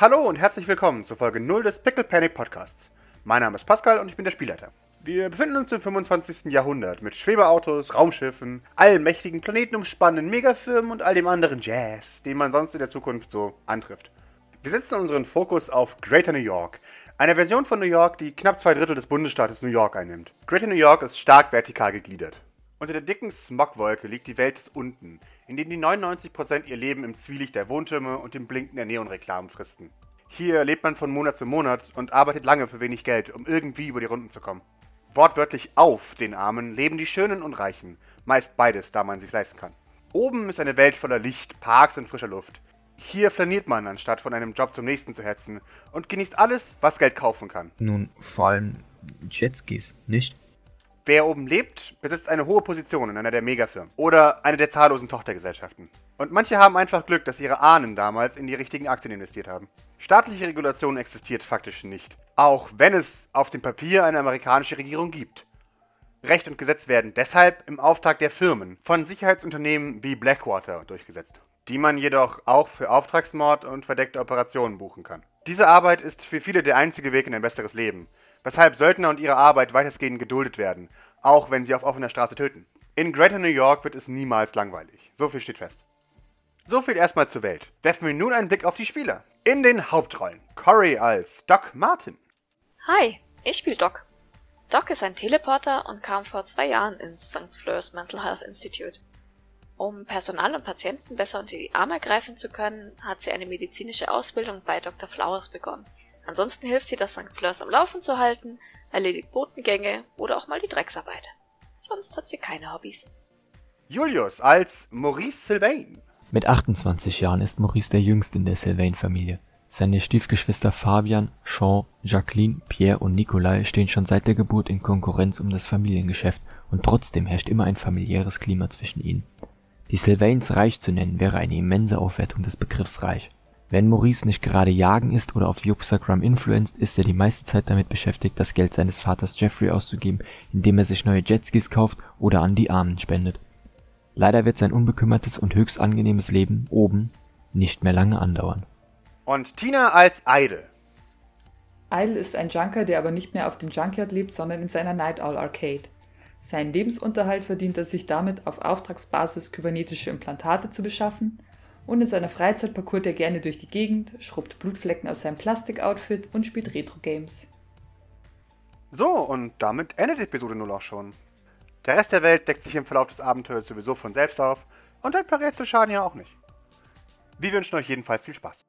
Hallo und herzlich willkommen zur Folge 0 des Pickle Panic Podcasts. Mein Name ist Pascal und ich bin der Spielleiter. Wir befinden uns im 25. Jahrhundert mit Schwebeautos, Raumschiffen, allmächtigen planetenumspannenden Megafirmen und all dem anderen Jazz, den man sonst in der Zukunft so antrifft. Wir setzen unseren Fokus auf Greater New York, einer Version von New York, die knapp zwei Drittel des Bundesstaates New York einnimmt. Greater New York ist stark vertikal gegliedert. Unter der dicken Smogwolke liegt die Welt des Unten, in dem die 99% ihr Leben im Zwielicht der Wohntürme und dem Blinken der Neonreklamen fristen. Hier lebt man von Monat zu Monat und arbeitet lange für wenig Geld, um irgendwie über die Runden zu kommen. Wortwörtlich auf den Armen leben die Schönen und Reichen, meist beides, da man sich leisten kann. Oben ist eine Welt voller Licht, Parks und frischer Luft. Hier flaniert man, anstatt von einem Job zum nächsten zu hetzen und genießt alles, was Geld kaufen kann. Nun, vor allem Jetskis, nicht? Wer oben lebt, besitzt eine hohe Position in einer der Megafirmen oder eine der zahllosen Tochtergesellschaften. Und manche haben einfach Glück, dass ihre Ahnen damals in die richtigen Aktien investiert haben. Staatliche Regulation existiert faktisch nicht, auch wenn es auf dem Papier eine amerikanische Regierung gibt. Recht und Gesetz werden deshalb im Auftrag der Firmen von Sicherheitsunternehmen wie Blackwater durchgesetzt die man jedoch auch für Auftragsmord und verdeckte Operationen buchen kann. Diese Arbeit ist für viele der einzige Weg in ein besseres Leben, weshalb Söldner und ihre Arbeit weitestgehend geduldet werden, auch wenn sie auf offener Straße töten. In Greater New York wird es niemals langweilig. So viel steht fest. So viel erstmal zur Welt. Werfen wir nun einen Blick auf die Spieler. In den Hauptrollen. Corey als Doc Martin. Hi, ich spiele Doc. Doc ist ein Teleporter und kam vor zwei Jahren ins St. Fleurs Mental Health Institute. Um Personal und Patienten besser unter die Arme greifen zu können, hat sie eine medizinische Ausbildung bei Dr. Flowers begonnen. Ansonsten hilft sie, das St. Fleurs am Laufen zu halten, erledigt Botengänge oder auch mal die Drecksarbeit. Sonst hat sie keine Hobbys. Julius als Maurice Sylvain. Mit 28 Jahren ist Maurice der jüngste in der Sylvain-Familie. Seine Stiefgeschwister Fabian, Jean, Jacqueline, Pierre und Nikolai stehen schon seit der Geburt in Konkurrenz um das Familiengeschäft und trotzdem herrscht immer ein familiäres Klima zwischen ihnen. Die Sylvains reich zu nennen, wäre eine immense Aufwertung des Begriffs reich. Wenn Maurice nicht gerade jagen ist oder auf Juxagram influenced, ist er die meiste Zeit damit beschäftigt, das Geld seines Vaters Jeffrey auszugeben, indem er sich neue Jetskis kauft oder an die Armen spendet. Leider wird sein unbekümmertes und höchst angenehmes Leben oben nicht mehr lange andauern. Und Tina als Idle. Idle ist ein Junker, der aber nicht mehr auf dem Junkyard lebt, sondern in seiner Night Owl Arcade. Seinen Lebensunterhalt verdient er sich damit, auf Auftragsbasis kybernetische Implantate zu beschaffen und in seiner Freizeit parkourt er gerne durch die Gegend, schrubbt Blutflecken aus seinem Plastikoutfit und spielt Retro-Games. So, und damit endet Episode 0 auch schon. Der Rest der Welt deckt sich im Verlauf des Abenteuers sowieso von selbst auf und ein paar Rätsel schaden ja auch nicht. Wir wünschen euch jedenfalls viel Spaß.